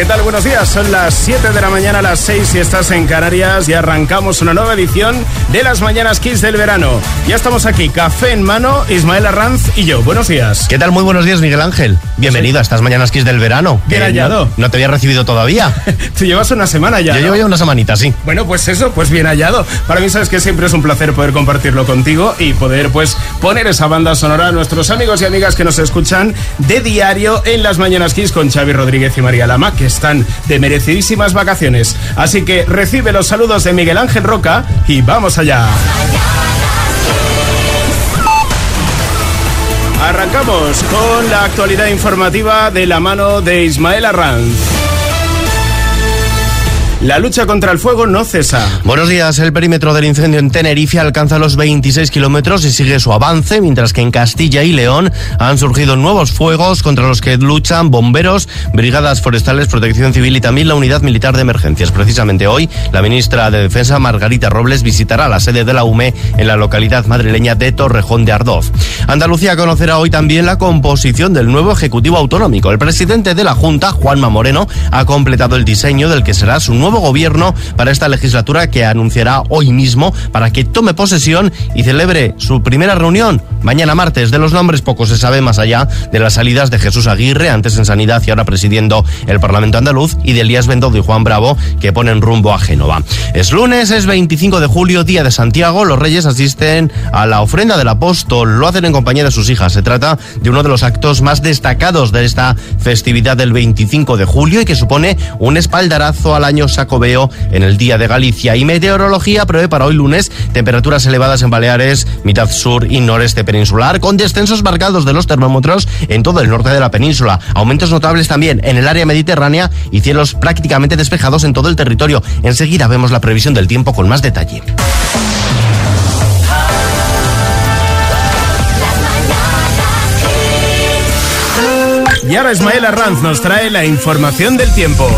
¿Qué tal? Buenos días. Son las 7 de la mañana, las 6 si estás en Canarias y arrancamos una nueva edición de las Mañanas Kiss del verano. Ya estamos aquí, café en mano, Ismael Arranz y yo. Buenos días. ¿Qué tal? Muy buenos días, Miguel Ángel. Bienvenido a estas Mañanas Kiss del verano. Bien hallado. No, no, te había recibido todavía. Tú llevas una semana ya. Yo ¿no? llevo ya una semanita, sí. Bueno, pues eso, pues bien hallado. Para mí sabes que siempre es un placer poder compartirlo contigo y poder pues poner esa banda sonora a nuestros amigos y amigas que nos escuchan de diario en las Mañanas Kiss con Xavi Rodríguez y María Lama, que están de merecidísimas vacaciones. Así que recibe los saludos de Miguel Ángel Roca y vamos allá. Arrancamos con la actualidad informativa de la mano de Ismael Arranz. La lucha contra el fuego no cesa. Buenos días. El perímetro del incendio en Tenerife alcanza los 26 kilómetros y sigue su avance, mientras que en Castilla y León han surgido nuevos fuegos contra los que luchan bomberos, brigadas forestales, protección civil y también la unidad militar de emergencias. Precisamente hoy, la ministra de Defensa, Margarita Robles, visitará la sede de la UME en la localidad madrileña de Torrejón de Ardoz. Andalucía conocerá hoy también la composición del nuevo Ejecutivo Autonómico. El presidente de la Junta, Juanma Moreno, ha completado el diseño del que será su nuevo gobierno para esta legislatura que anunciará hoy mismo para que tome posesión y celebre su primera reunión mañana martes. De los nombres poco se sabe más allá de las salidas de Jesús Aguirre, antes en Sanidad y ahora presidiendo el Parlamento andaluz, y de Elías Bendodo y Juan Bravo, que ponen rumbo a Génova. Es lunes, es 25 de julio, día de Santiago. Los reyes asisten a la ofrenda del apóstol. Lo hacen en compañía de sus hijas. Se trata de uno de los actos más destacados de esta festividad del 25 de julio y que supone un espaldarazo al año sacobeo en el Día de Galicia. Y meteorología prevé para hoy lunes temperaturas elevadas en Baleares, mitad sur y noreste peninsular, con descensos marcados de los termómetros en todo el norte de la península. Aumentos notables también en el área mediterránea y cielos prácticamente despejados en todo el territorio. Enseguida vemos la previsión del tiempo con más detalle. Y ahora Ismael Arranz nos trae la información del tiempo.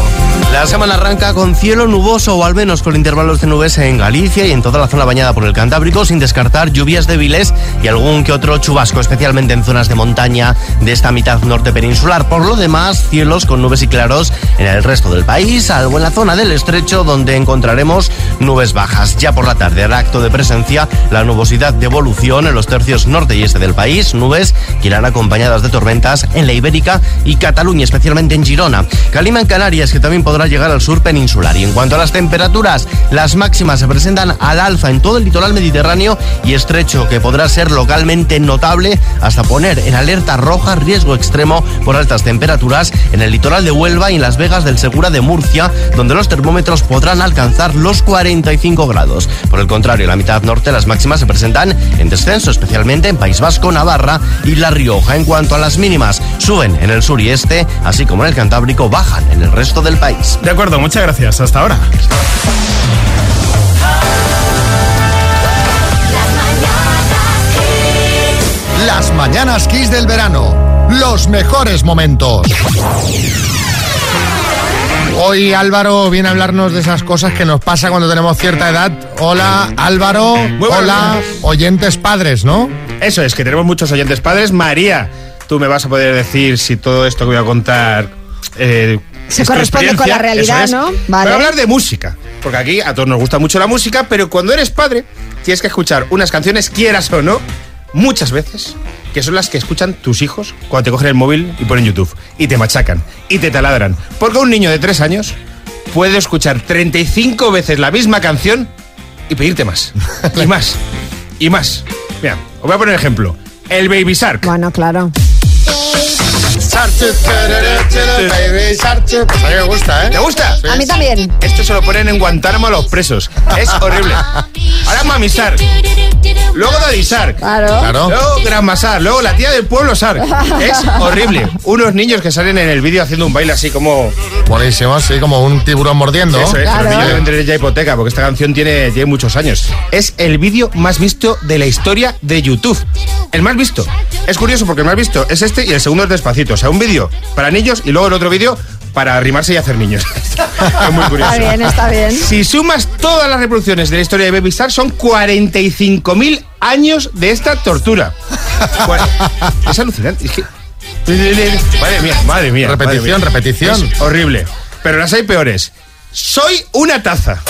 La semana arranca con cielo nuboso o al menos con intervalos de nubes en Galicia y en toda la zona bañada por el Cantábrico, sin descartar lluvias débiles y algún que otro chubasco, especialmente en zonas de montaña de esta mitad norte peninsular. Por lo demás, cielos con nubes y claros en el resto del país, salvo en la zona del estrecho donde encontraremos nubes bajas. Ya por la tarde hará acto de presencia la nubosidad de evolución en los tercios norte y este del país, nubes que irán acompañadas de tormentas en la Ibérica y Cataluña, especialmente en Girona. Calima en Canarias, que también podrá llegar al sur peninsular. Y en cuanto a las temperaturas, las máximas se presentan al alza en todo el litoral mediterráneo y estrecho, que podrá ser localmente notable hasta poner en alerta roja riesgo extremo por altas temperaturas en el litoral de Huelva y en Las Vegas del Segura de Murcia, donde los termómetros podrán alcanzar los 45 grados. Por el contrario, en la mitad norte las máximas se presentan en descenso, especialmente en País Vasco, Navarra y La Rioja. En cuanto a las mínimas, suben en el sur y este, así como en el Cantábrico, bajan en el resto del país. De acuerdo, muchas gracias. Hasta ahora. Las mañanas Kiss del verano. Los mejores momentos. Hoy Álvaro viene a hablarnos de esas cosas que nos pasa cuando tenemos cierta edad. Hola Álvaro, hola oyentes padres, ¿no? Eso es, que tenemos muchos oyentes padres. María, tú me vas a poder decir si todo esto que voy a contar... Eh, Se corresponde con la realidad, es. ¿no? Vale. Voy a hablar de música, porque aquí a todos nos gusta mucho la música, pero cuando eres padre tienes que escuchar unas canciones, quieras o no, muchas veces, que son las que escuchan tus hijos cuando te cogen el móvil y ponen YouTube, y te machacan, y te taladran. Porque un niño de 3 años puede escuchar 35 veces la misma canción y pedirte más, y más, y más. Mira, os voy a poner ejemplo. El Baby Shark. Bueno, claro. Baby Shark. Pues a mí me gusta, ¿eh? ¿Te gusta? A mí también. Esto se lo ponen en Guantánamo a los presos. Es horrible. Ahora Mami Shark. Luego Daddy Shark. Claro. Claro. Luego Shark. Luego la tía del pueblo Shark. Es horrible. Unos niños que salen en el vídeo haciendo un baile así como... Buenísimo, sí, como un tiburón mordiendo. Eso es, Claro. los niños deben tener ya hipoteca porque esta canción tiene, tiene muchos años. Es el vídeo más visto de la historia de YouTube. El más visto. Es curioso porque el más visto es este y el segundo es despacito. O sea, un vídeo para niños y luego el otro vídeo para arrimarse y hacer niños. es muy curioso. Está bien, está bien. Si sumas todas las reproducciones de la historia de Baby Star, son 45.000 años de esta tortura. Bueno, es alucinante. Es que... Madre mía, madre mía. Repetición, madre mía. repetición. Es horrible. Pero las hay peores. Soy una taza.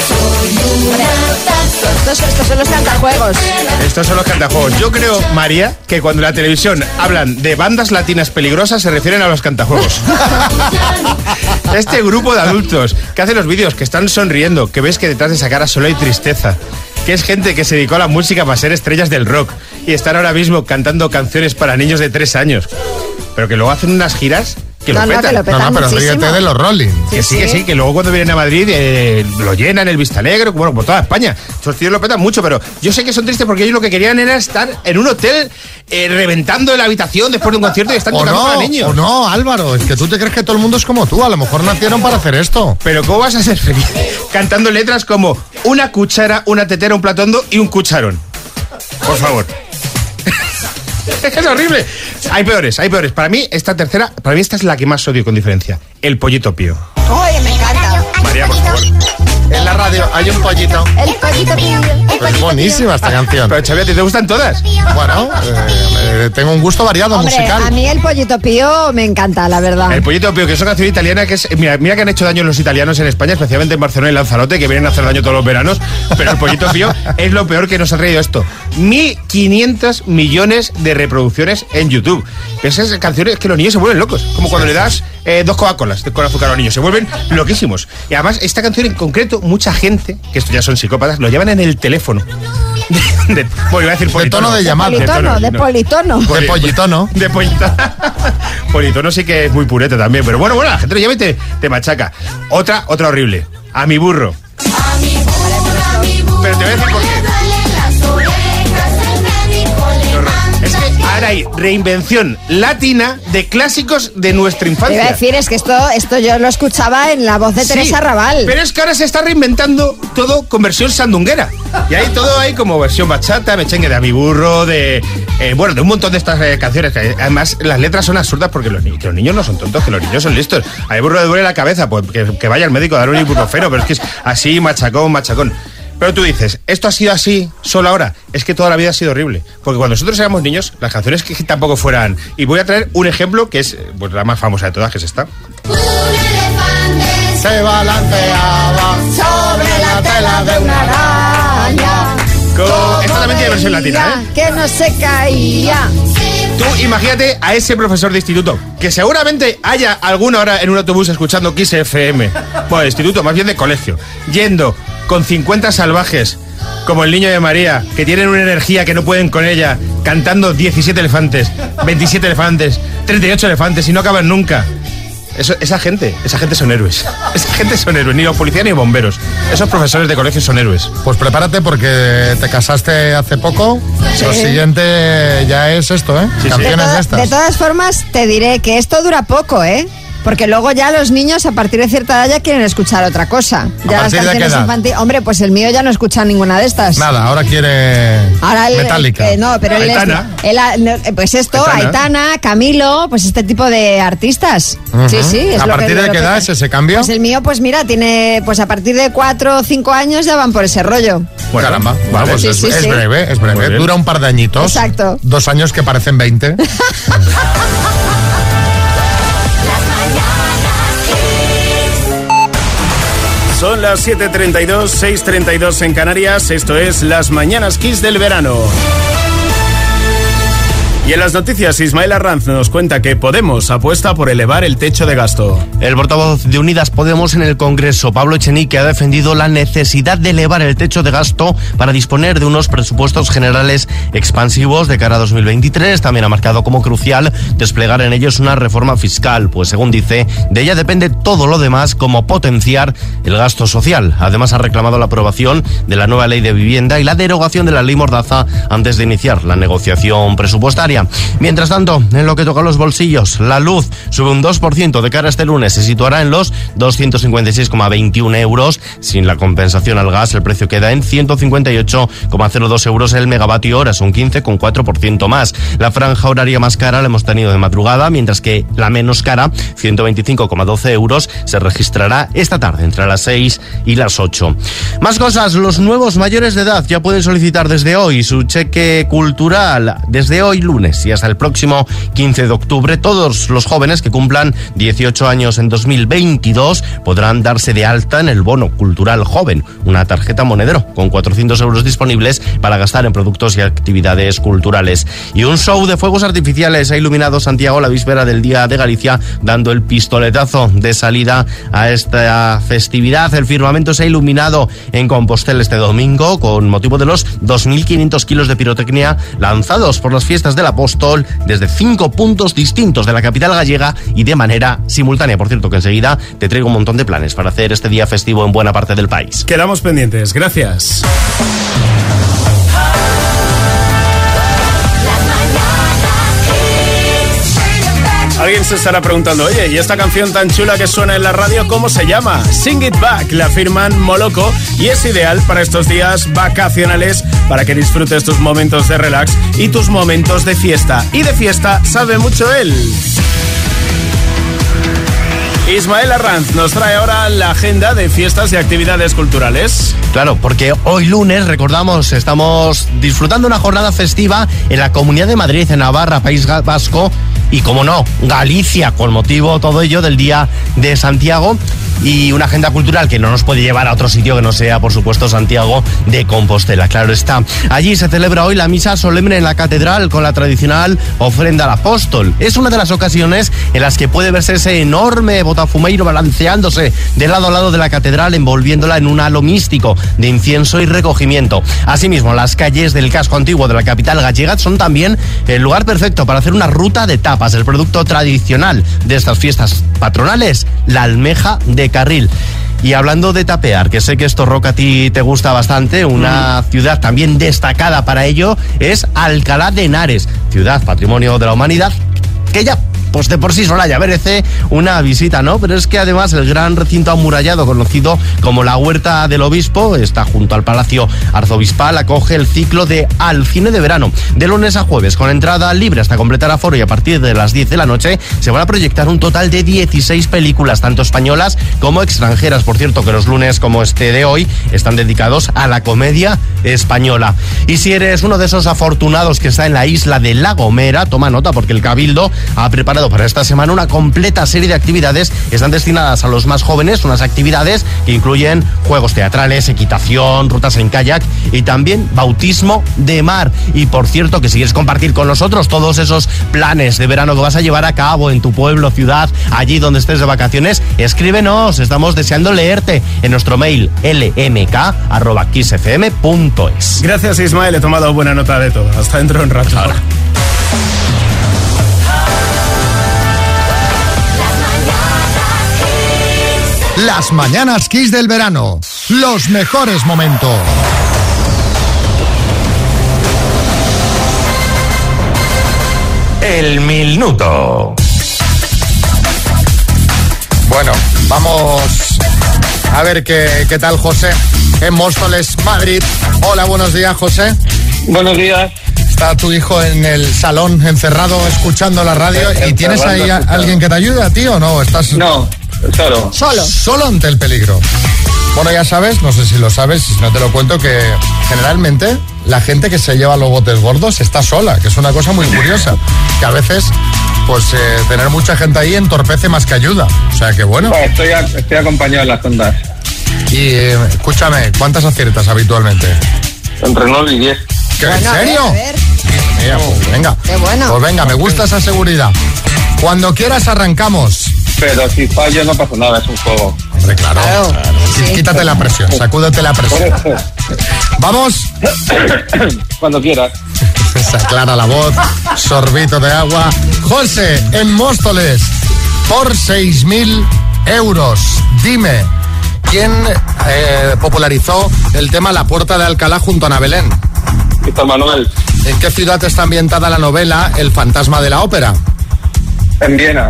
Estos, estos son los cantajuegos. Estos son los cantajuegos. Yo creo, María, que cuando en la televisión hablan de bandas latinas peligrosas se refieren a los cantajuegos. este grupo de adultos que hacen los vídeos, que están sonriendo, que ves que detrás de esa cara solo hay tristeza, que es gente que se dedicó a la música para ser estrellas del rock y están ahora mismo cantando canciones para niños de tres años, pero que luego hacen unas giras que No, lo no, que petan. lo petan No, no, pero muchísimo. ríete de los Rolling. Que sí, que sí, que luego cuando vienen a Madrid eh, lo llenan el Vista Alegre, bueno, por toda España. Esos tíos lo petan mucho, pero yo sé que son tristes porque ellos lo que querían era estar en un hotel eh, reventando la habitación después de un concierto y están O tocando para no, niños. o no, Álvaro, es que tú te crees que todo el mundo es como tú. A lo mejor nacieron para hacer esto. Pero ¿cómo vas a ser feliz cantando letras como una cuchara, una tetera, un plato hondo y un cucharón? Por favor. Es horrible. Hay peores, hay peores. Para mí, esta tercera, para mí esta es la que más odio con diferencia. El pollito pío. Oye, me encanta. María, por favor. En la radio hay un pollito. El pollito pío. Es buenísima esta canción. Pero Xavier, ¿a ti te gustan todas? Bueno, eh, eh, tengo un gusto variado Hombre, musical. a mí el pollito pío me encanta, la verdad. El pollito pío, que es una canción italiana que es. Mira, mira que han hecho daño los italianos en España, especialmente en Barcelona y Lanzarote, que vienen a hacer daño todos los veranos. Pero el pollito pío es lo peor que nos ha traído esto. 1.500 millones de reproducciones en YouTube. Esas canciones que los niños se vuelven locos. Como cuando le das eh, dos Coca-Colas con azúcar a los niños. Se vuelven loquísimos. Y además, esta canción en concreto, mucha gente, que estos ya son psicópatas, lo llevan en el teléfono. De, de- bueno, iba a decir De politono. tono de llamada. politono, de no. politono. De pollitono. De politono. politono sí que es muy pureta también, pero bueno, bueno, la gente lo llama y te, te machaca. Otra, otra horrible. A mi burro. Pero te voy a decir por. Qué ahora hay reinvención latina de clásicos de nuestra Te infancia. iba a decir, es que esto, esto yo lo escuchaba en la voz de Sí, Teresa Raval. Pero es que ahora se está reinventando todo con versión sandunguera. Y hay todo ahí como versión bachata, mechengue de a mi burro, de. eh, bueno, de un montón de estas eh, canciones. Que además, las letras son absurdas porque los, ni- los niños no son tontos, que los niños son listos. A mi burro le duele la cabeza, pues que, que vaya al médico a dar un ibuprofeno, pero es que es así, machacón, machacón. Pero tú dices, ¿esto ha sido así solo ahora? Es que toda la vida ha sido horrible. Porque cuando nosotros éramos niños, las canciones que tampoco fueran. Y voy a traer un ejemplo que es eh, pues, la más famosa de todas, que es esta. Se balanceaba sobre la tela de una araña. Con- Esta también tiene versión latina, ¿eh? Que no se caía. Tú imagínate a ese profesor de instituto, que seguramente haya alguna hora en un autobús escuchando Kiss FM. Bueno, de instituto, más bien de colegio. Yendo con 50 salvajes, como el niño de María, que tienen una energía que no pueden con ella, cantando 17 elefantes, 27 elefantes, 38 elefantes y no acaban nunca. Eso- esa gente, esa gente son héroes. Esa gente son héroes, ni los policías ni bomberos. Esos profesores de colegio son héroes. Pues prepárate porque te casaste hace poco. Lo siguiente ya es esto, ¿eh? sí. Canciones de estas. de todas formas, te diré que esto dura poco, ¿eh? Porque luego ya los niños a partir de cierta edad ya quieren escuchar otra cosa. Ya las partir de qué canciones edad? infantiles. Hombre, pues el mío ya no escucha ninguna de estas. Nada, ahora quiere Ahora el, Metallica. eh, no, pero él es- Aitana. él no, eh, pues esto, Aitana. Aitana. Camilo, pues este tipo de artistas. Sí, sí. Es ¿A lo que- partir de qué edad es ese cambio? Pues el mío, pues mira, tiene, pues a partir de cuatro o cinco años ya van por ese rollo. Bueno, Caramba, bueno, vale. pues Sí, es, sí, es sí. breve, es breve. Dura un par de añitos. Exacto. Dos años que parecen 20. Son las 7.32, 6.32 en Canarias. Esto es Las Mañanas Kiss del verano. Y en las noticias, Ismael Arranz nos cuenta que Podemos apuesta por elevar el techo de gasto. El portavoz de Unidas Podemos en el Congreso, Pablo Echenique, ha defendido la necesidad de elevar el techo de gasto para disponer de unos presupuestos generales expansivos de cara a 2023. También ha marcado como crucial desplegar en ellos una reforma fiscal, pues según dice, de ella depende todo lo demás como potenciar el gasto social. Además ha reclamado la aprobación de la nueva ley de vivienda y la derogación de la ley Mordaza antes de iniciar la negociación presupuestaria. Mientras tanto, en lo que toca los bolsillos, la luz sube un 2% de cara este lunes, se situará en los 256,21 euros. Sin la compensación al gas, el precio queda en 158,02 euros el megavatio hora, un 15,4% más. La franja horaria más cara la hemos tenido de madrugada, mientras que la menos cara, 125,12 euros, se registrará esta tarde entre las 6 y las 8. Más cosas, los nuevos mayores de edad ya pueden solicitar desde hoy su cheque cultural, desde hoy lunes lunes y hasta el próximo 15 de octubre todos los jóvenes que cumplan 18 años en 2022 podrán darse de alta en el bono cultural joven, una tarjeta monedero con 400 euros disponibles para gastar en productos y actividades culturales. Y un show de fuegos artificiales ha iluminado Santiago la víspera del Día de Galicia, dando el pistoletazo de salida a esta festividad. El firmamento se ha iluminado en Compostela este domingo con motivo de los 2.500 kilos de pirotecnia lanzados por las fiestas del apóstol desde cinco puntos distintos de la capital gallega y de manera simultánea. Por cierto, que enseguida te traigo un montón de planes para hacer este día festivo en buena parte del país. Quedamos pendientes. Gracias. Alguien se estará preguntando, oye, ¿y esta canción tan chula que suena en la radio, cómo se llama? Sing It Back, la firman Moloco y es ideal para estos días vacacionales para que disfrutes tus momentos de relax y tus momentos de fiesta. Y de fiesta sabe mucho él. Ismael Arranz nos trae ahora la agenda de fiestas y actividades culturales. Claro, porque hoy lunes, recordamos, estamos disfrutando una jornada festiva en la Comunidad de Madrid, en Navarra, País Vasco, y como no, Galicia, con motivo todo ello del Día de Santiago y una agenda cultural que no nos puede llevar a otro sitio que no sea, por supuesto, Santiago de Compostela. Claro está. Allí se celebra hoy la misa solemne en la catedral con la tradicional ofrenda al apóstol. Es una de las ocasiones en las que puede verse ese enorme botafumeiro balanceándose de lado a lado de la catedral, envolviéndola en un halo místico de incienso y recogimiento. Asimismo, las calles del casco antiguo de la capital gallega son también el lugar perfecto para hacer una ruta de tapas. El producto tradicional de estas fiestas patronales, la almeja de carril. Y hablando de tapear, que sé que esto, Roca, a ti te gusta bastante, una ciudad también destacada para ello es Alcalá de Henares, ciudad patrimonio de la humanidad, que ya pues de por sí sola ya merece una visita, ¿no? Pero es que además el gran recinto amurallado conocido como la Huerta del Obispo está junto al Palacio Arzobispal, acoge el ciclo de Al Cine de Verano, de lunes a jueves, con entrada libre hasta completar aforo y a partir de las 10 de la noche se van a proyectar un total de 16 películas, tanto españolas como extranjeras. Por cierto, que los lunes como este de hoy están dedicados a la comedia española. Y si eres uno de esos afortunados que está en la isla de La Gomera, toma nota porque el Cabildo ha preparado para esta semana una completa serie de actividades. Están destinadas a los más jóvenes, unas actividades que incluyen juegos teatrales, equitación, rutas en kayak y también bautismo de mar. Y por cierto, que si quieres compartir con nosotros todos esos planes de verano que vas a llevar a cabo en tu pueblo, ciudad, allí donde estés de vacaciones, escríbenos. Estamos deseando leerte en nuestro mail lmk.kissfm.es. Gracias Ismael, he tomado buena nota de todo. Hasta dentro de un rato. Las mañanas Kiss del verano. Los mejores momentos. El minuto. Bueno, vamos a ver qué, qué tal José en Móstoles, Madrid. Hola, buenos días José. Buenos días. Está tu hijo en el salón encerrado escuchando la radio y tienes ahí a- alguien que te ayude a ti o no? Estás No, solo. Solo. solo ante el peligro. Bueno, ya sabes, no sé si lo sabes, si no te lo cuento, que generalmente la gente que se lleva los botes gordos está sola, que es una cosa muy curiosa. Que a veces, pues eh, tener mucha gente ahí entorpece más que ayuda. O sea que bueno. Bueno, estoy, a- estoy acompañado en las ondas. Y eh, escúchame, ¿cuántas aciertas habitualmente? Entre 9 y 10. ¿Qué, Bueno, ¿En a ver, serio? a ver. Mira, pues venga. Qué bueno. Pues venga, me gusta esa seguridad. Cuando quieras arrancamos. Pero si fallo no pasa nada, es un juego. Hombre, claro. Claro, Qu- sí. Quítate la presión, sacúdete la presión. Vamos. cuando quieras. Se aclara la voz, sorbito de agua. José, en Móstoles, por 6.000 euros. Dime, ¿quién eh, popularizó el tema La Puerta de Alcalá junto a Ana Belén? Víctor Manuel, ¿En qué ciudad está ambientada la novela El fantasma de la ópera? en Viena.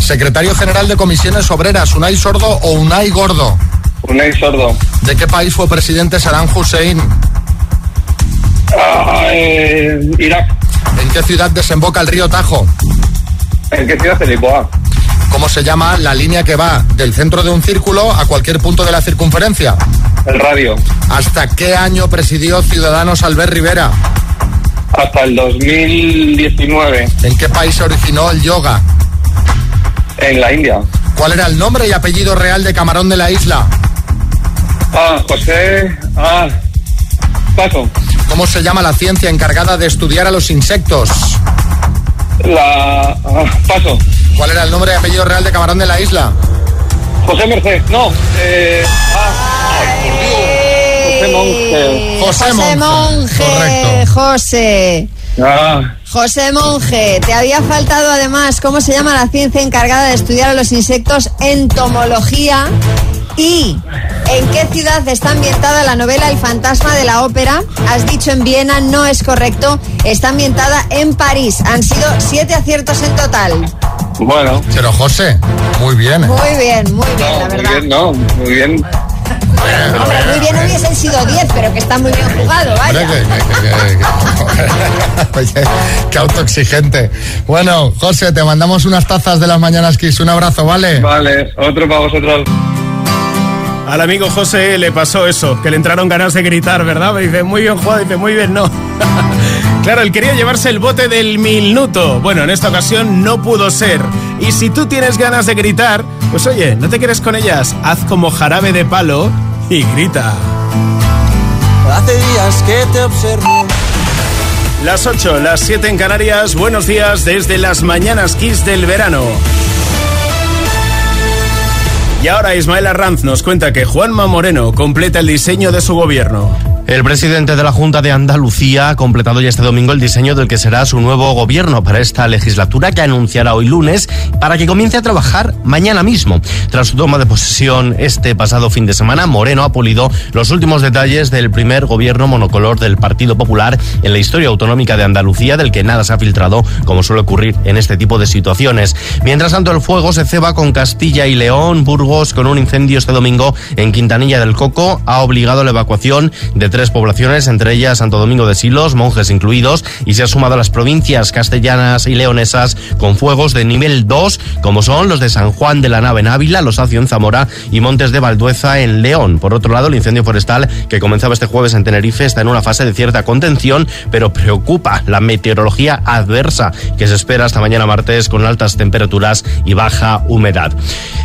Secretario General de Comisiones Obreras, Unai Sordo o Unai Gordo. Unai Sordo. ¿De qué país fue presidente Saddam Hussein? Ah, eh, Irak. ¿En qué ciudad desemboca el río Tajo? ¿En qué ciudad? En Lisboa. ¿Cómo se llama la línea que va del centro de un círculo a cualquier punto de la circunferencia? El radio. ¿Hasta qué año presidió Ciudadanos Albert Rivera? Hasta el 2019 ¿En qué país se originó el yoga? En la India. ¿Cuál era el nombre y apellido real de Camarón de la isla? Ah, José. Ah, paso. ¿Cómo se llama la ciencia encargada de estudiar a los insectos? La. ah, paso. ¿Cuál era el nombre y apellido real de Camarón de la isla? José Merced. No. Eh, ah, José Monge. José José Monge. Monge. Correcto. José. ah, José Monge, te había faltado además cómo se llama la ciencia encargada de estudiar a los insectos, entomología. ¿Y en qué ciudad está ambientada la novela El fantasma de la ópera? Has dicho en Viena, no es correcto. Está ambientada en París. Han sido siete aciertos en total. bueno. Pero José, muy bien. ¿eh? Muy bien, muy bien, No, la muy verdad. bien, no, muy bien. Hombre, muy bien hubiesen sido 10, pero que está muy bien jugado, vaya. que- que- que- que- Oye, qué autoexigente. Bueno, José, te mandamos unas tazas de las mañanas Kiss. Un abrazo, ¿vale? Vale, otro para vosotros. Al amigo José le pasó eso, que le entraron ganas de gritar, ¿verdad? Me dice, muy bien jugado, dice, muy bien, no. claro, él quería llevarse el bote del minuto. Bueno, en esta ocasión no pudo ser. Y si tú tienes ganas de gritar, pues oye, no te quedes con ellas, haz como jarabe de palo y grita. Hace días que te observo. Las 8, las 7 en Canarias, buenos días desde las mañanas Kiss del verano. Y ahora Ismael Arranz nos cuenta que Juanma Moreno completa el diseño de su gobierno. El presidente de la Junta de Andalucía ha completado ya este domingo el diseño del que será su nuevo gobierno para esta legislatura que anunciará hoy lunes para que comience a trabajar mañana mismo. Tras su toma de posesión este pasado fin de semana, Moreno ha pulido los últimos detalles del primer gobierno monocolor del Partido Popular en la historia autonómica de Andalucía, del que nada se ha filtrado, como suele ocurrir en este tipo de situaciones. Mientras tanto, el fuego se ceba con Castilla y León, Burgos, con un incendio este domingo en Quintanilla del Coco, ha obligado a la evacuación de tres poblaciones, entre ellas Santo Domingo de Silos, monjes incluidos, y se ha sumado a las provincias castellanas y leonesas con fuegos de nivel 2, como son los de San Juan de la Nave en Ávila, Los Acio en Zamora y Montes de Valdueza en León. Por otro lado, el incendio forestal que comenzaba este jueves en Tenerife está en una fase de cierta contención, pero preocupa la meteorología adversa que se espera hasta mañana martes con altas temperaturas y baja humedad.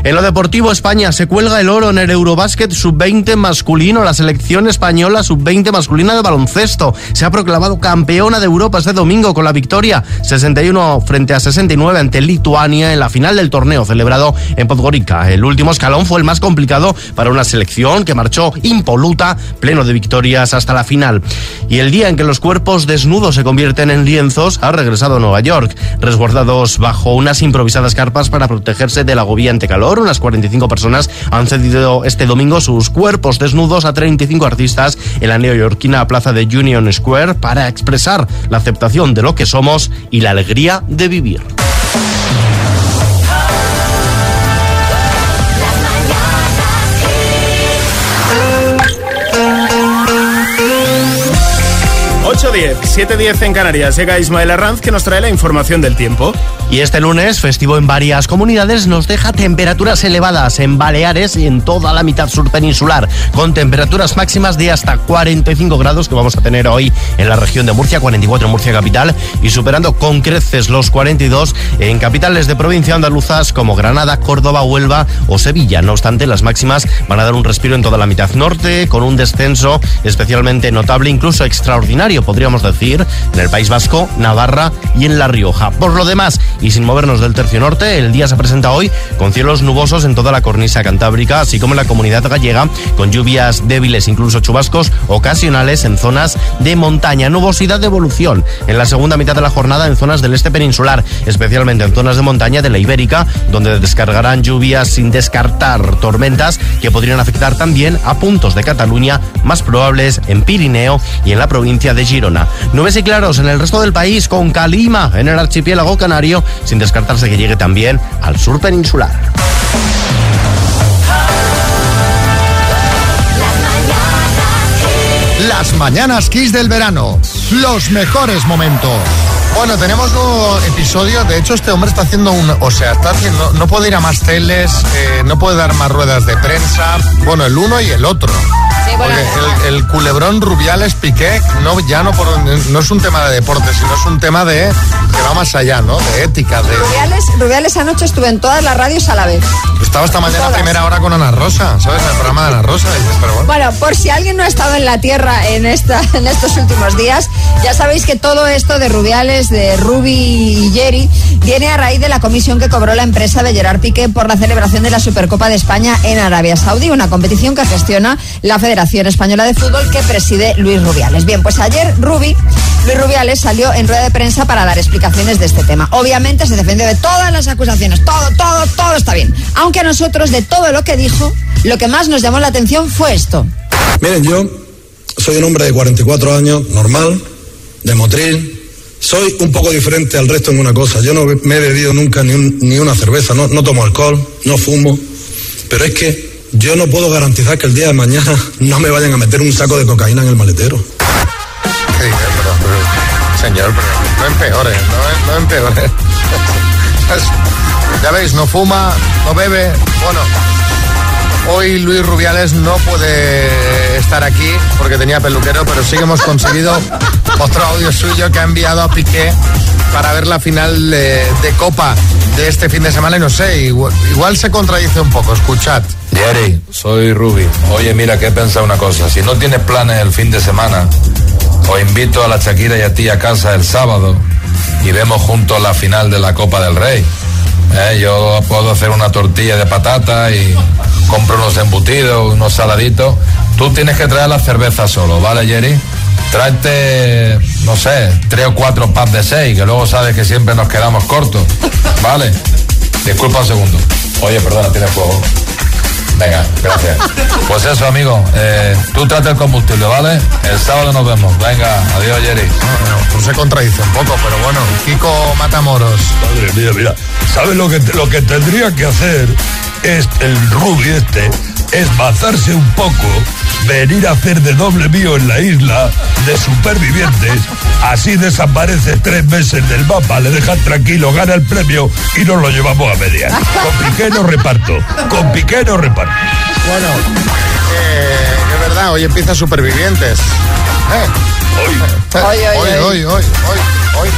En lo deportivo, España se cuelga el oro en el Eurobásquet sub-20 masculino. La selección española sub-20 masculina de baloncesto se ha proclamado campeona de Europa este domingo con la victoria 61 frente a 69 ante Lituania en la final del torneo celebrado en Podgorica. El último escalón fue el más complicado para una selección que marchó impoluta, pleno de victorias hasta la final. Y el día en que los cuerpos desnudos se convierten en lienzos ha regresado a Nueva York, resguardados bajo unas improvisadas carpas para protegerse del agobiante calor. Unas 45 personas han cedido este domingo sus cuerpos desnudos a 35 artistas en la neoyorquina plaza de Union Square para expresar la aceptación de lo que somos y la alegría de vivir. 8.10, 7.10 en Canarias. Llega Ismael Arranz que nos trae la información del tiempo. Y este lunes, festivo en varias comunidades, nos deja temperaturas elevadas en Baleares y en toda la mitad sur peninsular, con temperaturas máximas de hasta 45 grados que vamos a tener hoy en la región de Murcia, 44 en Murcia capital, y superando con creces los 42 en capitales de provincia andaluzas como Granada, Córdoba, Huelva o Sevilla. No obstante, las máximas van a dar un respiro en toda la mitad norte, con un descenso especialmente notable, incluso extraordinario, podríamos decir, en el País Vasco, Navarra y en La Rioja. Por lo demás, y sin movernos del tercio norte, el día se presenta hoy con cielos nubosos en toda la cornisa cantábrica, así como en la comunidad gallega, con lluvias débiles, incluso chubascos ocasionales en zonas de montaña. Nubosidad de evolución en la segunda mitad de la jornada en zonas del este peninsular, especialmente en zonas de montaña de la Ibérica, donde descargarán lluvias sin descartar tormentas que podrían afectar también a puntos de Cataluña más probables en Pirineo y en la provincia de Girona. Nubes y claros en el resto del país con calima en el archipiélago canario, sin descartarse que llegue también al sur peninsular. Las mañanas Kiss del verano. Los mejores momentos. Bueno, tenemos nuevo episodio. De hecho, este hombre está haciendo un. O sea, está haciendo. No puede ir a más teles, eh, no puede dar más ruedas de prensa. Bueno, el uno y el otro. Porque el, el culebrón Rubiales Piqué no, ya no, por- no es un tema de deporte, sino es un tema de que va más allá, ¿no? De ética, de... Rubiales, Rubiales anoche estuve en todas las radios a la vez. Estaba esta mañana a primera hora con Ana Rosa, ¿sabes? En el programa de Ana Rosa. y pero bueno. Bueno, por si alguien no ha estado en la tierra en, esta, en estos últimos días, ya sabéis que todo esto de Rubiales, de Ruby y Jerry, viene a raíz de la comisión que cobró la empresa de Gerard Piqué por la celebración de la Supercopa de España en Arabia Saudí, una competición que gestiona la Federación Española de Fútbol que preside Luis Rubiales. Bien, pues ayer Rubi, Luis Rubiales salió en rueda de prensa para dar explicaciones de este tema. Obviamente se defendió de todas las acusaciones, todo, todo, todo está bien. Aunque a nosotros de todo lo que dijo, lo que más nos llamó la atención fue esto. Miren, yo soy un hombre de 44 años, normal, de Motril. Soy un poco diferente al resto en una cosa. Yo no me he bebido nunca ni, un- ni una cerveza, no, no tomo alcohol, no fumo. Pero es que yo no puedo garantizar que el día de mañana no me vayan a meter un saco de cocaína en el maletero. ¿Qué dices? Pero, señor, pero no empeore, no, no empeore. ya veis, no fuma, no bebe. Bueno, hoy Luis Rubiales no puede estar aquí porque tenía peluquero, pero sí que hemos conseguido otro audio suyo que ha enviado a Piqué para ver la final de, de Copa de este fin de semana y no sé, igual, igual se contradice un poco, escuchad. Jerry, soy Ruby. Oye, mira, que he pensado una cosa. Si no tienes planes el fin de semana, os invito a la Shakira y a ti a casa el sábado y vemos juntos la final de la Copa del Rey. Eh, Yo puedo hacer una tortilla de patata y compro unos embutidos, unos saladitos. Tú tienes que traer la cerveza solo, ¿vale, Jerry? Tráete, no sé, tres o cuatro packs de seis, que luego sabes que siempre nos quedamos cortos. ¿Vale? Disculpa un segundo. Oye, perdona, tienes fuego. Venga, gracias. Pues eso, amigo. eh, tú trata el combustible, ¿vale? El sábado nos vemos. Venga, adiós, Jerry. No, no, pues se contradice un poco, pero bueno, Kiko Matamoros. Madre mía, mira. ¿Sabes lo que, lo que tendría que hacer es el Ruby este? Es bazarse un poco, venir a hacer de doble mío en la isla de supervivientes. Así desaparece tres meses del mapa, le dejan tranquilo, gana el premio y nos lo llevamos a medias. Con Piqué no reparto. Con Piqué no reparto. Bueno, eh, es verdad, hoy empieza Supervivientes. Eh, Hoy. Hoy, hoy, hoy, hoy. hoy, hoy, hoy,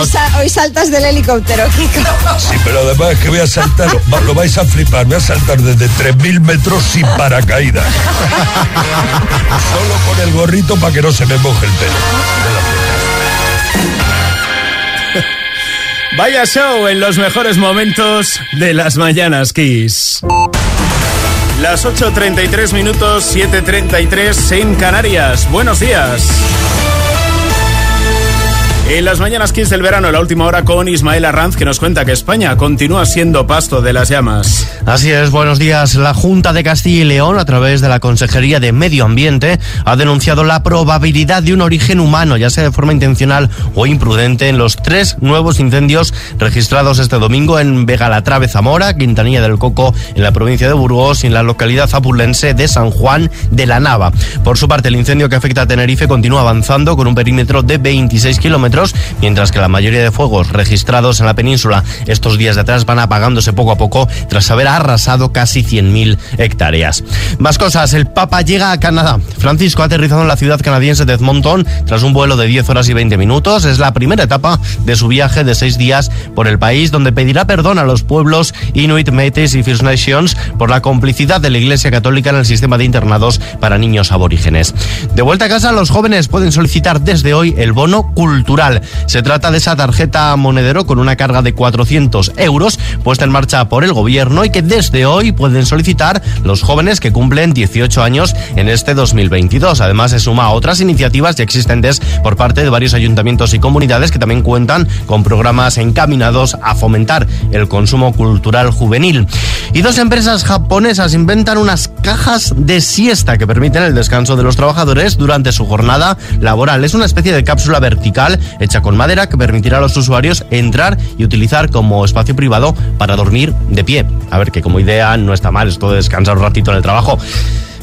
hoy. Sa- saltas del helicóptero, Kiko. Sí, pero además es que voy a saltar, lo, lo vais a flipar, voy a saltar desde 3.000 metros sin paracaídas. Solo con el gorrito para que no se me moje el pelo. Vaya show en los mejores momentos de las mañanas, Kiss. Las 8.33 minutos, 7.33 en Canarias. Buenos días. En las mañanas Kiss del verano, la última hora con Ismael Arranz, que nos cuenta que España continúa siendo pasto de las llamas. Así es, buenos días. La Junta de Castilla y León, a través de la Consejería de Medio Ambiente, ha denunciado la probabilidad de un origen humano, ya sea de forma intencional o imprudente, en los tres nuevos incendios registrados este domingo en Vegalatrave, Zamora, Quintanilla del Coco, en la provincia de Burgos y en la localidad zapulense de San Juan de la Nava. Por su parte, el incendio que afecta a Tenerife continúa avanzando con un perímetro de 26 kilómetros, mientras que la mayoría de fuegos registrados en la península estos días de atrás van apagándose poco a poco tras haber arrasado casi 100.000 hectáreas. Más cosas, el Papa llega a Canadá. Francisco ha aterrizado en la ciudad canadiense de Edmonton tras un vuelo de 10 horas y 20 minutos. Es la primera etapa de su viaje de seis días por el país, donde pedirá perdón a los pueblos Inuit, Métis y First Nations por la complicidad de la Iglesia Católica en el sistema de internados para niños aborígenes. De vuelta a casa, los jóvenes pueden solicitar desde hoy el bono cultural. Se trata de esa tarjeta monedero con una carga de 400 euros puesta en marcha por el gobierno y que desde hoy pueden solicitar los jóvenes que cumplen 18 años en este 2022. Además, se suma a otras iniciativas ya existentes por parte de varios ayuntamientos y comunidades que también cuentan con programas encaminados a fomentar el consumo cultural juvenil. Y dos empresas japonesas inventan unas cajas de siesta que permiten el descanso de los trabajadores durante su jornada laboral. Es una especie de cápsula vertical hecha con madera que permitirá a los usuarios entrar y utilizar como espacio privado para dormir de pie. A ver, que como idea no está mal esto de descansar un ratito en el trabajo.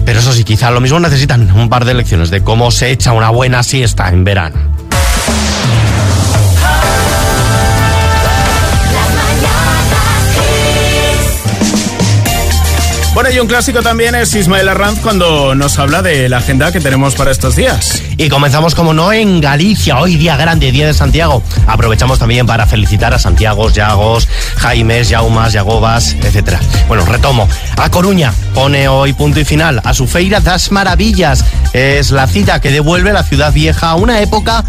Pero eso sí, quizá lo mismo necesitan un par de lecciones de cómo se echa una buena siesta en verano. Bueno, y un clásico también es Ismael Arranz cuando nos habla de la agenda que tenemos para estos días. Y comenzamos, como no, en Galicia, hoy día grande, día de Santiago. Aprovechamos también para felicitar a Santiago, Yagos, Jaimes, Yaumas, Yagobas, etc. Bueno, retomo. A Coruña pone hoy punto y final a su Feira das Maravillas. Es la cita que devuelve la ciudad vieja a una época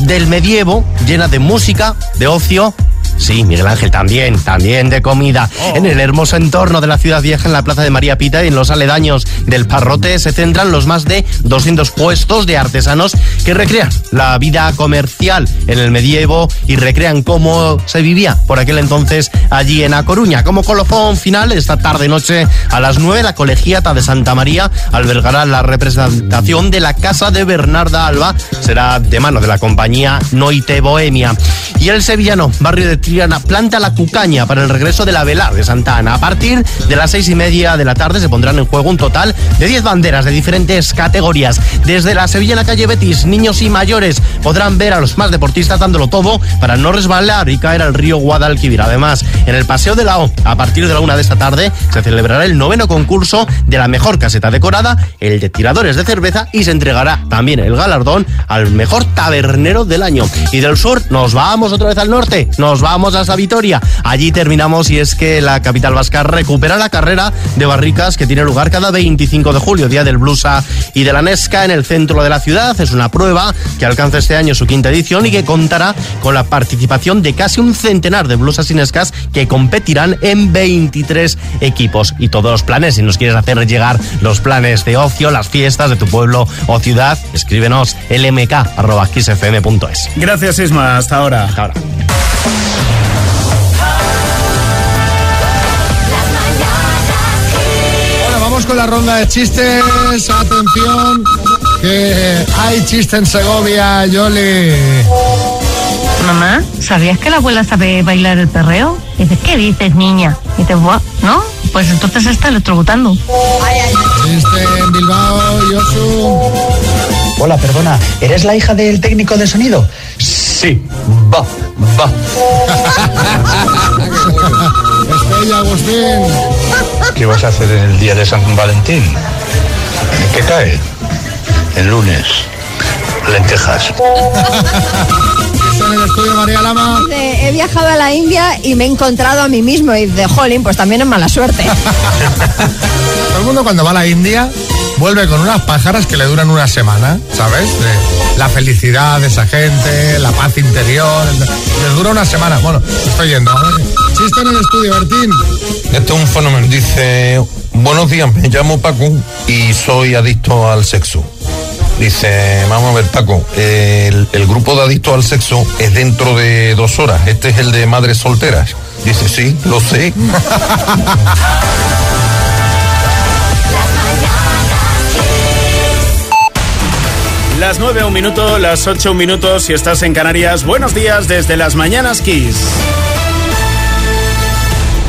del medievo llena de música, de ocio Sí, Miguel Ángel, también, también de comida. En el hermoso entorno de la ciudad vieja, en la plaza de María Pita y en los aledaños del Parrote, se centran los más de 200 puestos de artesanos que recrean la vida comercial en el medievo y recrean cómo se vivía por aquel entonces allí en A Coruña. Como colofón final, esta tarde-noche a las 9, la colegiata de Santa María albergará la representación de la Casa de Bernarda Alba. Será de mano de la compañía Noite Bohemia. Y el sevillano, barrio de Triana, planta la cucaña para el regreso de la vela de Santa Ana. A partir de las seis y media de la tarde se pondrán en juego un total de 10 banderas de diferentes categorías. Desde la Sevillana Calle Betis, niños y mayores podrán ver a los más deportistas dándolo todo para no resbalar y caer al río Guadalquivir. Además, en el Paseo de la O, a partir de la una de esta tarde, se celebrará el noveno concurso de la mejor caseta decorada, el de tiradores de cerveza y se entregará también el galardón al mejor tabernero del año. Y del sur nos vamos otra vez al norte, nos vamos hasta Vitoria. Allí terminamos y es que la capital vasca recupera la carrera de barricas que tiene lugar cada 25 de julio, día del Blusa y de la Nesca en el centro de la ciudad. Es una prueba que alcanza este año su quinta edición y que contará con la participación de casi un centenar de blusas y Nescas que competirán en 23 equipos. Y todos los planes, si nos quieres hacer llegar los planes de ocio, las fiestas de tu pueblo o ciudad, escríbenos lmk.xfm.es. Gracias, Isma. Hasta ahora. Hasta ahora. Vamos con la ronda de chistes. Atención, que hay chiste en Segovia, Yoli. Mamá, ¿sabías que la abuela sabe bailar el perreo? Y dices, ¿qué dices, niña? Y dices, "Buah, ¿no? Pues entonces está electrocutando. Chiste en Bilbao, Yosu. Hola, perdona, ¿eres la hija del técnico de sonido? Sí, va, va. Estella, Agustín. ¿Qué vas a hacer en el día de San Valentín? ¿En qué cae? El lunes. Lentejas. En el estudio María Lama. He viajado a la India y me he encontrado a mí mismo y de jolín, pues también es mala suerte. Todo el mundo cuando va a la India vuelve con unas pájaras que le duran una semana, ¿sabes? De la felicidad de esa gente, la paz interior. Les dura una semana. Bueno, estoy yendo. Ver, Chiste en el estudio, Bertín. Este es un fenómeno. Dice, buenos días, me llamo Paco y soy adicto al sexo. Dice, vamos a ver, Paco, el, el grupo de adictos al sexo es dentro de dos horas. Este es el de madres solteras. Dice, sí, lo sé. Las 9 un minuto, las 8 un minuto si estás en Canarias. Buenos días desde las mañanas Kiss.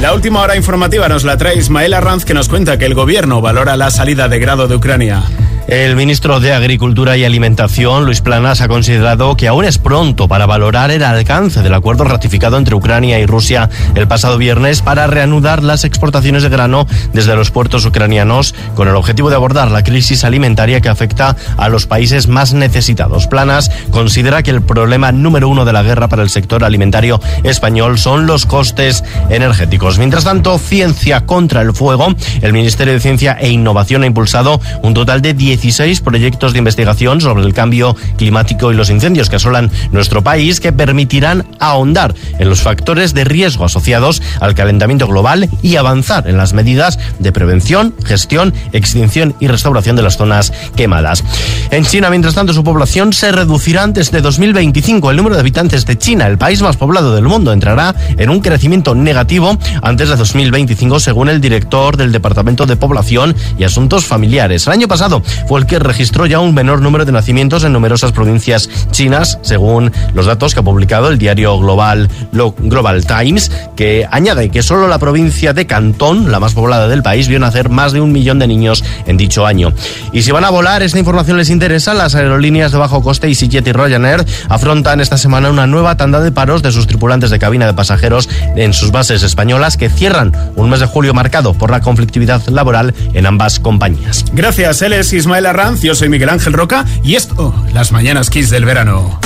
La última hora informativa nos la trae Ismael Arranz que nos cuenta que el gobierno valora la salida de grado de Ucrania. El ministro de Agricultura y Alimentación, Luis Planas, ha considerado que aún es pronto para valorar el alcance del acuerdo ratificado entre Ucrania y Rusia el pasado viernes para reanudar las exportaciones de grano desde los puertos ucranianos con el objetivo de abordar la crisis alimentaria que afecta a los países más necesitados. Planas considera que el problema número uno de la guerra para el sector alimentario español son los costes energéticos. Mientras tanto, Ciencia contra el Fuego, el Ministerio de Ciencia e Innovación ha impulsado un total de 10 16 proyectos de investigación sobre el cambio climático y los incendios que asolan nuestro país que permitirán ahondar en los factores de riesgo asociados al calentamiento global y avanzar en las medidas de prevención, gestión, extinción y restauración de las zonas quemadas. En China, mientras tanto, su población se reducirá antes de 2025. El número de habitantes de China, el país más poblado del mundo, entrará en un crecimiento negativo antes de 2025, según el director del Departamento de Población y Asuntos Familiares. El año pasado fue el que registró ya un menor número de nacimientos en numerosas provincias chinas, según los datos que ha publicado el diario Global, Lo- Global Times, que añade que solo la provincia de Cantón, la más poblada del país, vio nacer más de un millón de niños en dicho año. Y si van a volar, esta información les interesa las aerolíneas de bajo coste EasyJet y Ryanair afrontan esta semana una nueva tanda de paros de sus tripulantes de cabina de pasajeros en sus bases españolas que cierran un mes de julio marcado por la conflictividad laboral en ambas compañías. Gracias, él es Ismael Arranz, yo soy Miguel Ángel Roca y esto, las mañanas Kiss del verano.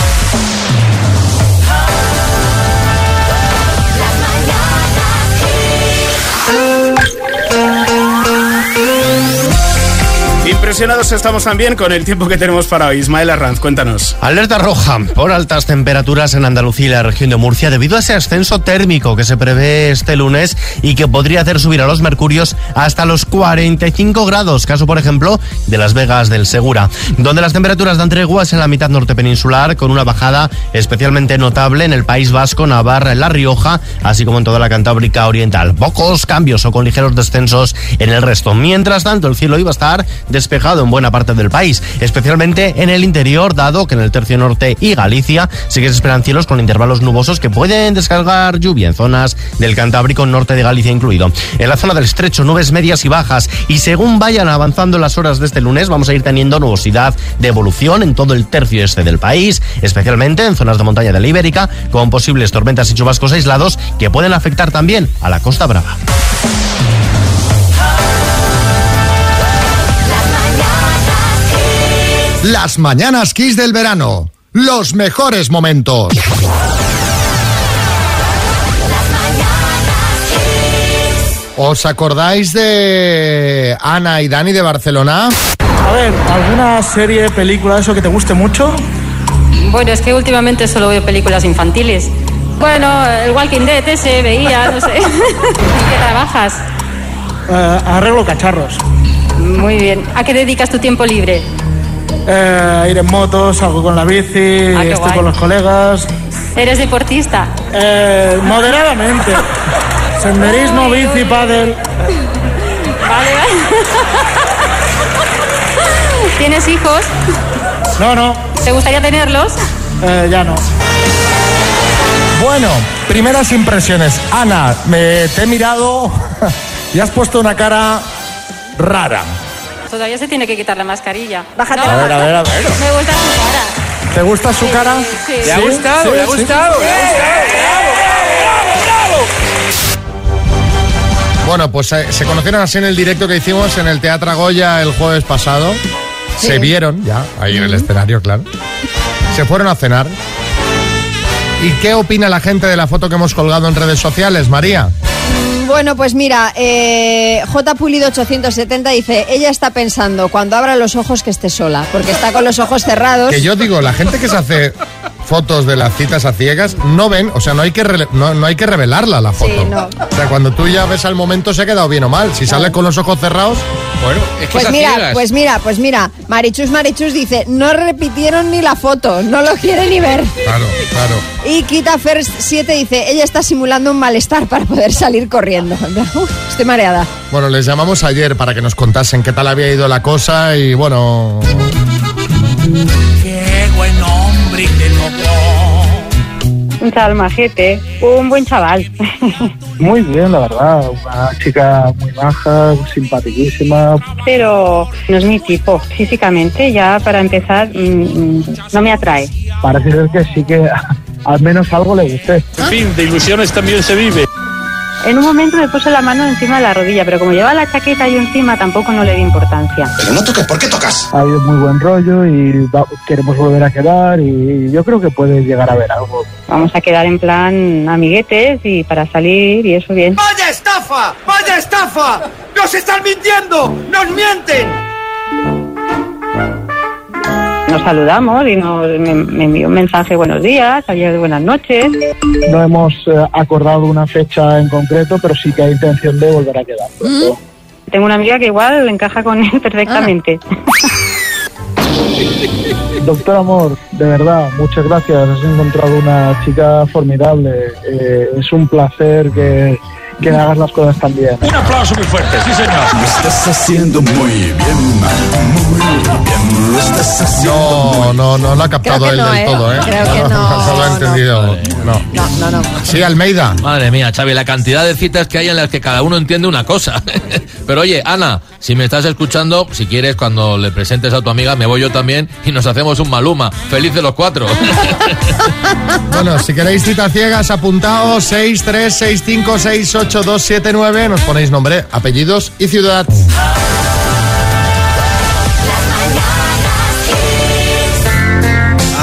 Impresionados estamos también con el tiempo que tenemos para hoy. Ismael Arranz, cuéntanos. Alerta roja por altas temperaturas en Andalucía y la región de Murcia debido a ese ascenso térmico que se prevé este lunes y que podría hacer subir a los mercurios hasta los 45 grados. Caso, por ejemplo, de Las Vegas del Segura, donde las temperaturas dan treguas en la mitad norte peninsular con una bajada especialmente notable en el País Vasco, Navarra, en La Rioja, así como en toda la Cantábrica Oriental. Pocos cambios o con ligeros descensos en el resto. Mientras tanto, el cielo iba a estar despejado en buena parte del país, especialmente en el interior, dado que en el tercio norte y Galicia sí que se esperan cielos con intervalos nubosos que pueden descargar lluvia en zonas del Cantábrico norte de Galicia incluido. En la zona del estrecho, nubes medias y bajas, y según vayan avanzando las horas de este lunes, vamos a ir teniendo nubosidad de evolución en todo el tercio este del país, especialmente en zonas de montaña de la Ibérica, con posibles tormentas y chubascos aislados que pueden afectar también a la Costa Brava. Las mañanas Kiss del verano. Los mejores momentos. ¿Os acordáis de Ana y Dani de Barcelona? A ver, ¿alguna serie, película, eso que te guste mucho? Bueno, es que últimamente solo veo películas infantiles. Bueno, el Walking Dead ese veía, no sé. ¿En qué trabajas? Eh, arreglo cacharros. Muy bien. ¿A qué dedicas tu tiempo libre? Eh, ir en moto, salgo con la bici, Ah, estoy guay. con los colegas. ¿Eres deportista? Eh, moderadamente. Senderismo, bici, pádel. Vale, vale. ¿Tienes hijos? No, no, ¿Te gustaría tenerlos? eh, ya no. Bueno, primeras impresiones. Ana, me te he mirado y has puesto una cara rara. Todavía se tiene que quitar la mascarilla. Bájate No, A ver, a ver, a ver. Me gusta su cara. ¿Te gusta su cara? Sí. ¿Le ha gustado? ¿Le ha gustado? Bueno, pues eh, se conocieron así en el directo que hicimos en el Teatro Goya el jueves pasado. Se vieron ya, ahí en el escenario, claro. Se fueron a cenar. ¿Y qué opina la gente de la foto que hemos colgado en redes sociales, María? Bueno, pues mira, eh, J. Pulido 870 dice, ella está pensando cuando abra los ojos que esté sola, porque está con los ojos cerrados. Que yo digo, la gente que se hace fotos de las citas a ciegas no ven, o sea, no hay que, rele- no, no hay que revelarla la foto. Sí, no. O sea, cuando tú ya ves al momento se ha quedado bien o mal. Si sale con los ojos cerrados, Bueno, es que Pues mira, ciegas. pues mira, pues mira, Marichus Marichus dice, no repitieron ni la foto, no lo quiere ni ver. claro, claro. Y Kita First 7 dice, ella está simulando un malestar para poder salir corriendo. Uf, Estoy mareada. Bueno, les llamamos ayer para que nos contasen qué tal había ido la cosa y bueno, Qué buen hombre te tocó. Un chaval majete, un buen chaval. Muy bien, la verdad. Una chica muy baja, simpaticísima. Pero no es mi tipo. Físicamente, ya para empezar, mm, mm, no me atrae. Parece ser que sí que al menos algo le gusté. En fin, de ilusiones también se vive. En un momento me puse la mano encima de la rodilla, pero como llevaba la chaqueta yo encima, tampoco no le di importancia. Pero no toques, ¿por qué tocas? Ha habido muy buen rollo y va- queremos volver a quedar y yo creo que puede llegar a haber algo. Vamos a quedar en plan amiguetes y para salir y eso bien. ¡Vaya estafa! ¡Vaya estafa! ¡Nos están mintiendo! ¡Nos mienten! Nos saludamos y nos, me, me envió un mensaje buenos días, ayer buenas noches. No hemos eh, acordado una fecha en concreto, pero sí que hay intención de volver a quedar. pronto. Tengo una amiga que igual encaja con él perfectamente. Doctor Amor, de verdad, muchas gracias. Has encontrado una chica formidable. Eh, es un placer que, que hagas las cosas tan bien. Un aplauso muy fuerte, sí señor. Lo estás haciendo muy bien, muy bien. Lo estás No, no, no lo ha captado él no, del ¿eh? todo, ¿eh? Creo que no, No lo ha no. entendido. No. No, no, no. Sí, Almeida. Madre mía, Xavi, la cantidad de citas que hay en las que cada uno entiende una cosa. Pero oye, Ana, si me estás escuchando, si quieres, cuando le presentes a tu amiga, me voy yo también y nos hacemos un maluma. Felices los cuatro. Bueno, si queréis citas ciegas, apuntaos 636568279. Nos ponéis nombre, apellidos y ciudad.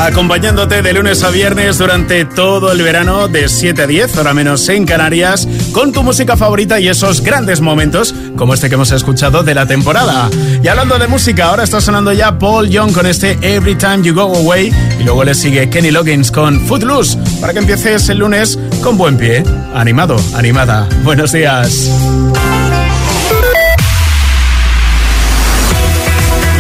Acompañándote de lunes a viernes durante todo el verano de 7 a 10, hora menos en Canarias, con tu música favorita y esos grandes momentos como este que hemos escuchado de la temporada. Y hablando de música, ahora está sonando ya Paul Young con este Every Time You Go Away y luego le sigue Kenny Loggins con Footloose para que empieces el lunes con buen pie, animado, animada. Buenos días.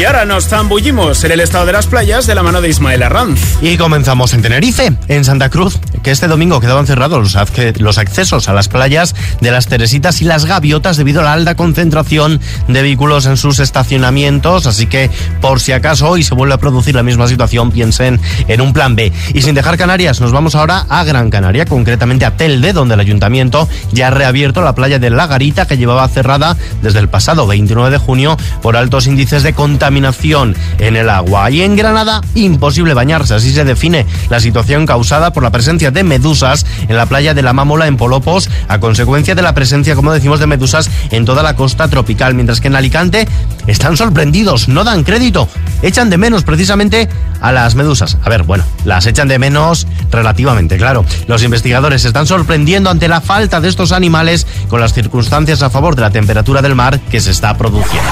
Y ahora nos zambullimos en el estado de las playas de la mano de Ismael Arranz. Y comenzamos en Tenerife, en Santa Cruz, que este domingo quedaban cerrados los, acce- los accesos a las playas de las Teresitas y las Gaviotas debido a la alta concentración de vehículos en sus estacionamientos. Así que, por si acaso hoy se vuelve a producir la misma situación, piensen en un plan B. Y sin dejar Canarias, nos vamos ahora a Gran Canaria, concretamente a Telde, donde el ayuntamiento ya ha reabierto la playa de La Garita, que llevaba cerrada desde el pasado 29 de junio por altos índices de contaminación en el agua. Y en Granada, imposible bañarse, así se define la situación causada por la presencia de medusas en la playa de la Mámola en Polopos, a consecuencia de la presencia, como decimos, de medusas en toda la costa tropical, mientras que en Alicante están sorprendidos, no dan crédito, echan de menos precisamente a las medusas. A ver, bueno, las echan de menos relativamente, claro. Los investigadores se están sorprendiendo ante la falta de estos animales con las circunstancias a favor de la temperatura del mar que se está produciendo.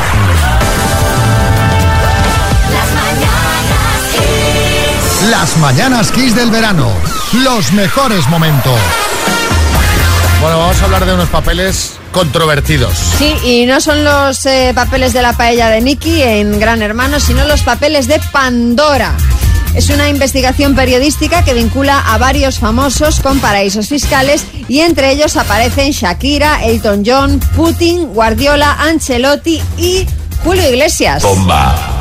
Las mañanas Kiss del verano. Los mejores momentos. Bueno, vamos a hablar de unos papeles controvertidos. Sí, y no son los eh, papeles de la paella de Nicky en Gran Hermano, sino los papeles de Pandora. Es una investigación periodística que vincula a varios famosos con paraísos fiscales y entre ellos aparecen Shakira, Elton John, Putin, Guardiola, Ancelotti y Julio Iglesias. Caramba.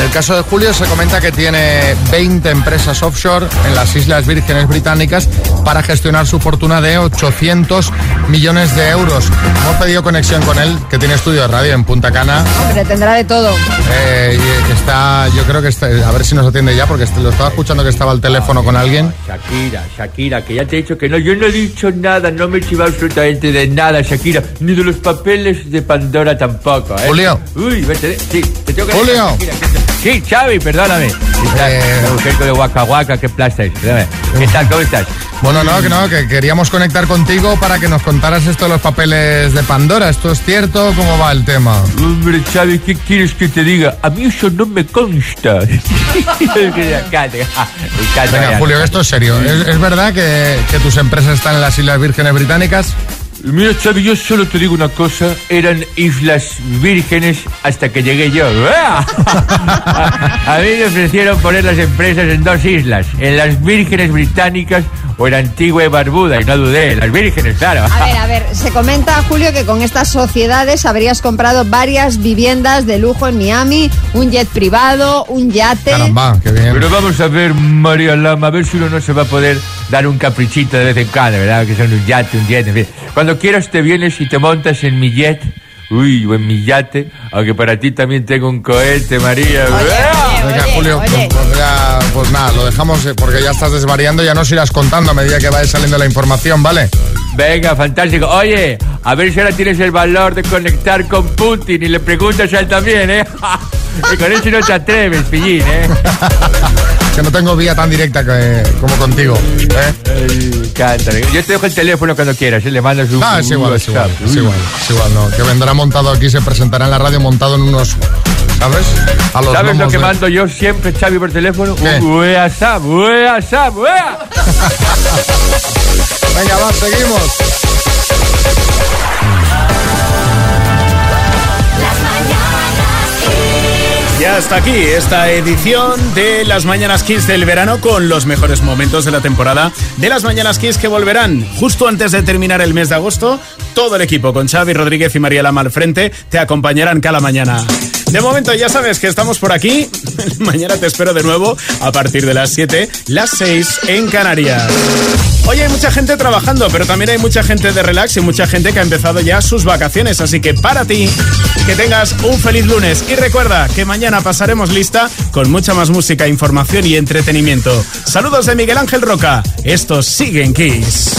En el caso de Julio se comenta que tiene 20 empresas offshore en las Islas Vírgenes Británicas para gestionar su fortuna de 800 millones de euros. Hemos pedido conexión con él, que tiene estudio de radio en Punta Cana. Hombre, tendrá de todo. Eh, y que está, yo creo que está, a ver si nos atiende ya, porque lo estaba escuchando que estaba al teléfono con alguien. Shakira, Shakira, que ya te he dicho que no, yo no he dicho nada, no me he chivado absolutamente de nada, Shakira, ni de los papeles de Pandora tampoco, ¿eh? Julio. Uy, vete, sí, te tengo que Julio. Shakira, que- Sí, Xavi, perdóname. Eh, de Waka Waka, qué. Espérame. ¿Qué tal, cómo estás? Bueno, no, que no, que queríamos conectar contigo para que nos contaras esto de los papeles de Pandora. ¿Esto es cierto? ¿Cómo va el tema? Hombre, Xavi, ¿qué quieres que te diga? A mí eso no me consta. Venga, Julio, esto es serio. ¿Es, es verdad que, que tus empresas están en las Islas Vírgenes Británicas? Mira, Xavi, yo solo te digo una cosa. Eran islas vírgenes hasta que llegué yo. A, a mí me ofrecieron poner las empresas en dos islas. En las vírgenes británicas o en Antigua y Barbuda. Y no dudé. Las vírgenes, claro. A ver, a ver, se comenta, Julio, que con estas sociedades habrías comprado varias viviendas de lujo en Miami, un jet privado, un yate. qué bien. Pero vamos a ver, María Lama, a ver si uno no se va a poder dar un caprichito de vez en cuando, ¿verdad? Que son un yate, un jet, en fin. Cuando quieras te vienes y te montas en mi jet. Uy, o en mi yate, aunque para ti también tengo un cohete, María. Venga, Julio, pues, pues ya, pues nada, lo dejamos eh, porque ya estás desvariando, ya nos irás contando a medida que vaya saliendo la información, ¿vale? Venga, fantástico. Oye, a ver si ahora tienes el valor de conectar con Putin y le preguntas a él también, ¿eh? y con eso no te atreves, pillín, ¿eh? que no tengo vía tan directa que- como contigo. ¿eh? Cántale. Yo te dejo el teléfono cuando quieras, ¿eh? le mandas un, Ah, es igual, es igual, es igual, es igual, no. Que vendrá montado aquí, se presentará en la radio montado en unos, ¿sabes? A los ¿Sabes lo que de- mando yo siempre, Xavi, por teléfono? ¿Qué? Un WhatsApp, WhatsApp, WhatsApp. Venga, va, seguimos. Ya está aquí esta edición de las Mañanas Kiss del verano con los mejores momentos de la temporada de las Mañanas Kiss que volverán justo antes de terminar el mes de agosto. Todo el equipo con Xavi Rodríguez y María Lama al frente te acompañarán cada mañana. De momento ya sabes que estamos por aquí. Mañana te espero de nuevo a partir de las 7, las 6 en Canarias. Hoy hay mucha gente trabajando, pero también hay mucha gente de relax y mucha gente que ha empezado ya sus vacaciones. Así que para ti, que tengas un feliz lunes. Y recuerda que mañana pasaremos lista con mucha más música, información y entretenimiento. Saludos de Miguel Ángel Roca. Estos siguen Kiss.